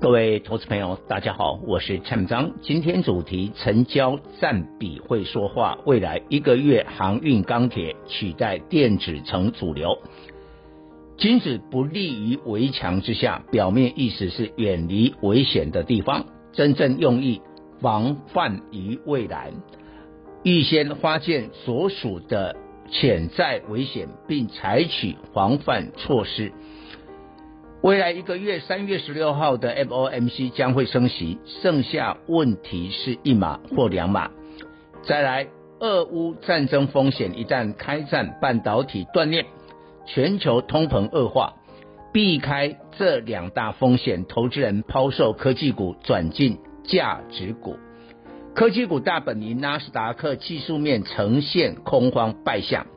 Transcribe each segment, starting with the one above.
各位投资朋友，大家好，我是蔡明彰。今天主题：成交占比会说话。未来一个月，航运、钢铁取代电子成主流。君子不立于围墙之下，表面意思是远离危险的地方，真正用意防范于未然，预先发现所属的。潜在危险，并采取防范措施。未来一个月，三月十六号的 FOMC 将会升息，剩下问题是一码或两码。再来，俄乌战争风险一旦开战，半导体断裂，全球通膨恶化，避开这两大风险，投资人抛售科技股，转进价值股。科技股大本营纳斯达克技术面呈现空方败象，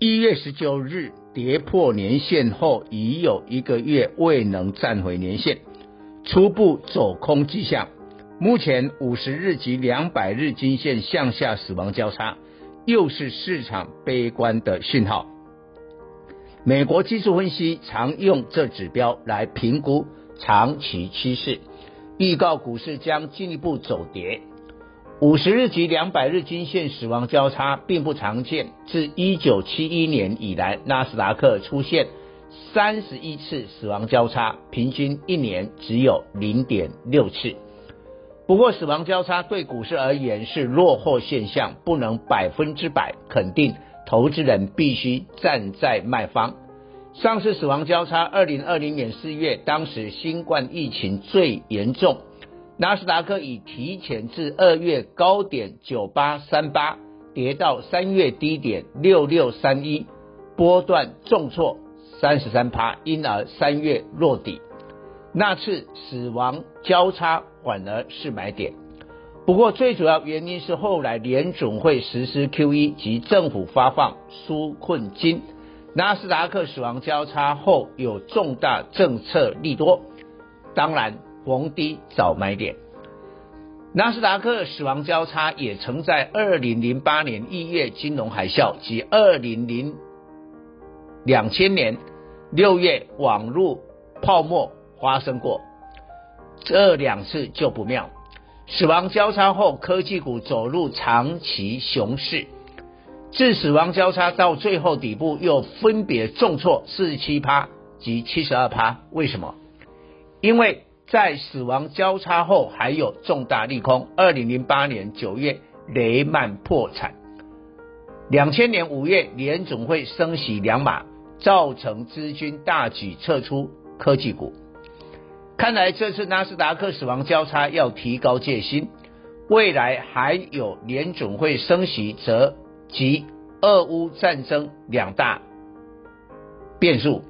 一月十九日跌破年线后，已有一个月未能站回年线，初步走空迹象。目前五十日及两百日均线向下死亡交叉，又是市场悲观的讯号。美国技术分析常用这指标来评估长期趋势。预告股市将进一步走跌，五十日及两百日均线死亡交叉并不常见。自一九七一年以来，纳斯达克出现三十一次死亡交叉，平均一年只有零点六次。不过，死亡交叉对股市而言是落后现象，不能百分之百肯定。投资人必须站在卖方。上次死亡交叉，二零二零年四月，当时新冠疫情最严重，纳斯达克已提前至二月高点九八三八跌到三月低点六六三一，波段重挫三十三趴，因而三月落底。那次死亡交叉反而是买点，不过最主要原因是后来联总会实施 QE 及政府发放纾困金。纳斯达克死亡交叉后有重大政策利多，当然逢低找买点。纳斯达克死亡交叉也曾在二零零八年一月金融海啸及二零零两千年六月网络泡沫发生过，这两次就不妙。死亡交叉后，科技股走入长期熊市。自死亡交叉到最后底部又分别重挫四十七趴及七十二趴，为什么？因为在死亡交叉后还有重大利空。二零零八年九月雷曼破产，两千年五月联总会升息两码，造成资金大举撤出科技股。看来这次纳斯达克死亡交叉要提高戒心，未来还有联总会升息则。及俄乌战争两大变数，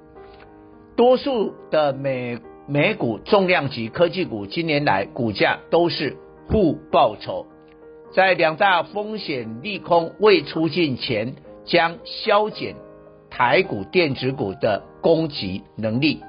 多数的美美股重量级科技股今年来股价都是负报酬，在两大风险利空未出尽前，将削减台股电子股的攻击能力。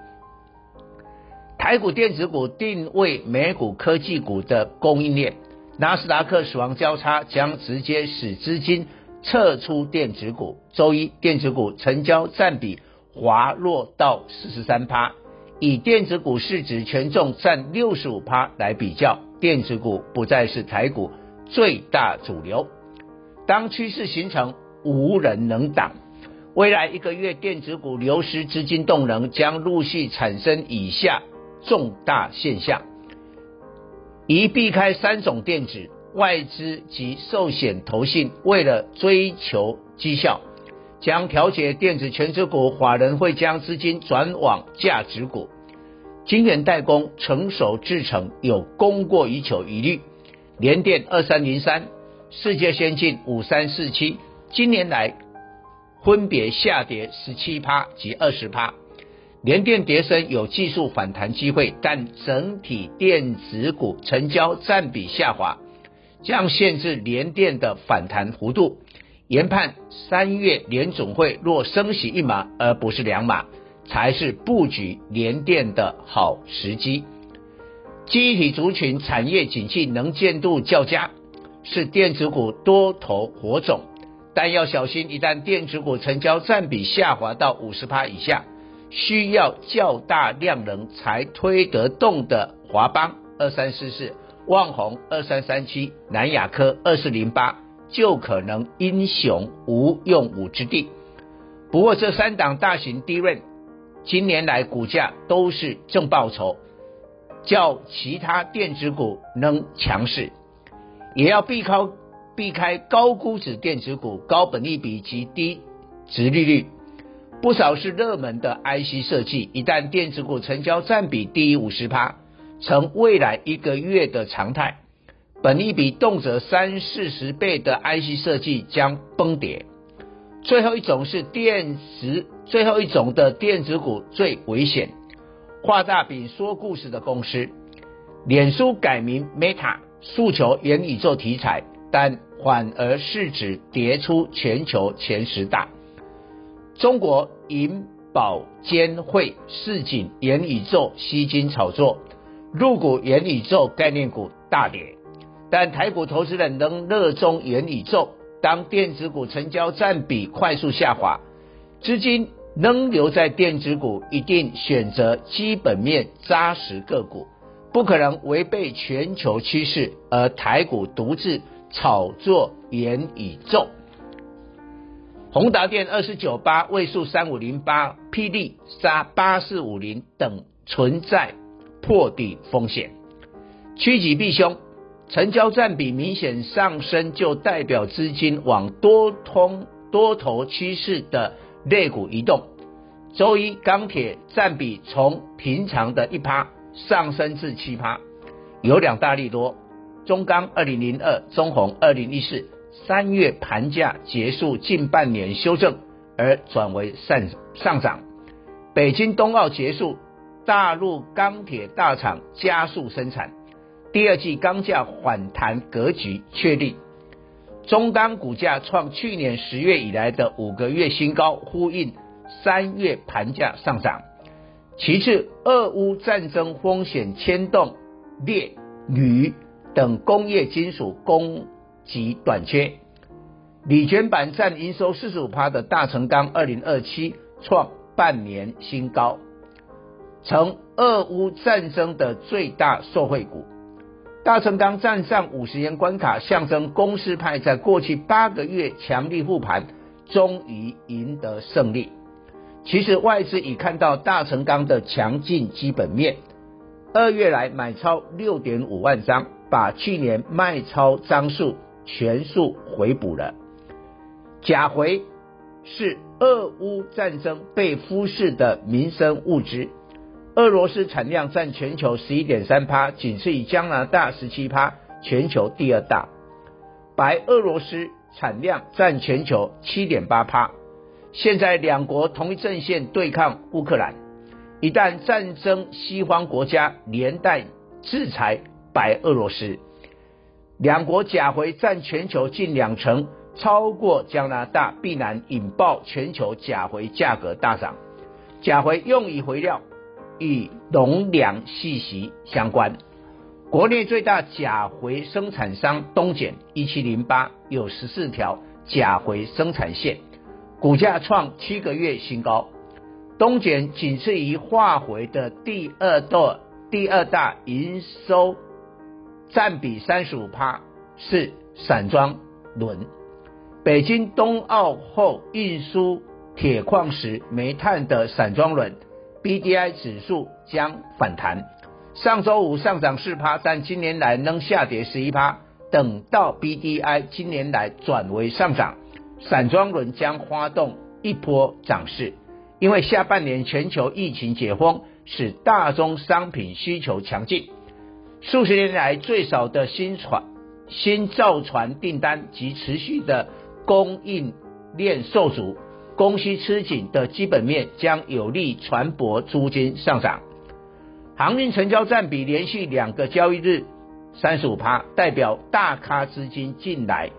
台股电子股定位美股科技股的供应链，纳斯达克死亡交叉将直接使资金。撤出电子股，周一电子股成交占比滑落到四十三趴，以电子股市值权重占六十五趴来比较，电子股不再是台股最大主流。当趋势形成，无人能挡。未来一个月，电子股流失资金动能将陆续产生以下重大现象：一避开三种电子。外资及寿险投信为了追求绩效，将调节电子权值股，法人会将资金转往价值股。晶圆代工成熟制程有供过于求疑虑。联电二三零三、世界先进五三四七，今年来分别下跌十七趴及二十趴。联电跌升有技术反弹机会，但整体电子股成交占比下滑，将限制联电的反弹幅度。研判三月联总会若升息一码而不是两码，才是布局联电的好时机。记忆体族群产业景气能见度较佳，是电子股多头火种，但要小心，一旦电子股成交占比下滑到五十趴以下。需要较大量能才推得动的华邦二三四四、旺宏二三三七、南亚科二四零八，就可能英雄无用武之地。不过这三档大型 DRAM 今年来股价都是正报酬，较其他电子股能强势，也要避开避开高估值电子股、高本利比及低殖利率。不少是热门的 IC 设计，一旦电子股成交占比低于五十趴，成未来一个月的常态。本利比动辄三四十倍的 IC 设计将崩跌。最后一种是电子，最后一种的电子股最危险，画大饼说故事的公司。脸书改名 Meta，诉求元宇宙题材，但反而市值跌出全球前十大。中国银保监会市井元宇宙吸金炒作，入股元宇宙概念股大跌。但台股投资人仍热衷元宇宙，当电子股成交占比快速下滑，资金仍留在电子股，一定选择基本面扎实个股，不可能违背全球趋势而台股独自炒作元宇宙。宏达电二四九八、位数三五零八、霹雳杀八四五零等存在破底风险，趋吉避凶，成交占比明显上升，就代表资金往多通多头趋势的类股移动。周一钢铁占比从平常的一趴上升至七趴，有两大利多：中钢二零零二、中红二零一四。三月盘价结束近半年修正，而转为上上涨。北京冬奥结束，大陆钢铁大厂加速生产，第二季钢价反弹格局确立。中钢股价创去年十月以来的五个月新高，呼应三月盘价上涨。其次，俄乌战争风险牵动镍、铝等工业金属供给短缺，锂卷板占营收四十五趴的大成钢二零二七创半年新高，成俄乌战争的最大受惠股。大成钢站上五十元关卡，象征公司派在过去八个月强力护盘，终于赢得胜利。其实外资已看到大成钢的强劲基本面，二月来买超六点五万张，把去年卖超张数。全数回补了。镓回是俄乌战争被忽视的民生物资。俄罗斯产量占全球十一点三趴，仅次于加拿大十七趴，全球第二大。白俄罗斯产量占全球七点八趴。现在两国同一阵线对抗乌克兰，一旦战争，西方国家连带制裁白俄罗斯。两国甲回占全球近两成，超过加拿大，必然引爆全球甲回价格大涨。甲回用以回料，与农粮息息相关。国内最大镓回生产商东碱一七零八有十四条镓回生产线，股价创七个月新高。东碱仅次于化回的第二大第二大营收。占比三十五趴是散装轮。北京冬奥后运输铁矿石、煤炭的散装轮，BDI 指数将反弹。上周五上涨四趴，但今年来仍下跌十一趴。等到 BDI 今年来转为上涨，散装轮将发动一波涨势，因为下半年全球疫情解封，使大宗商品需求强劲。数十年来最少的新船、新造船订单及持续的供应链受阻，供需吃紧的基本面将有利船舶租金上涨。航运成交占比连续两个交易日三十五趴，代表大咖资金进来。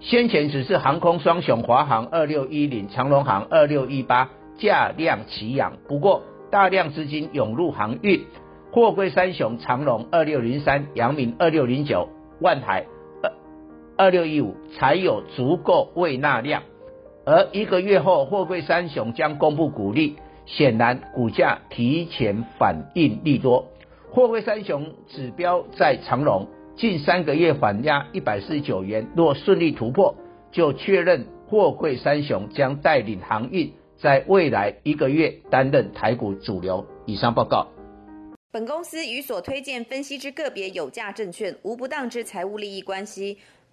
先前只是航空双雄华航二六一零、长荣航二六一八价量齐扬，不过大量资金涌入航运，货柜三雄长荣二六零三、阳明二六零九、万台二二六一五才有足够胃纳量。而一个月后，货柜三雄将公布股利。显然，股价提前反应利多。货柜三雄指标在长荣近三个月反压一百四十九元，若顺利突破，就确认货柜三雄将带领航运在未来一个月担任台股主流。以上报告。本公司与所推荐分析之个别有价证券无不当之财务利益关系。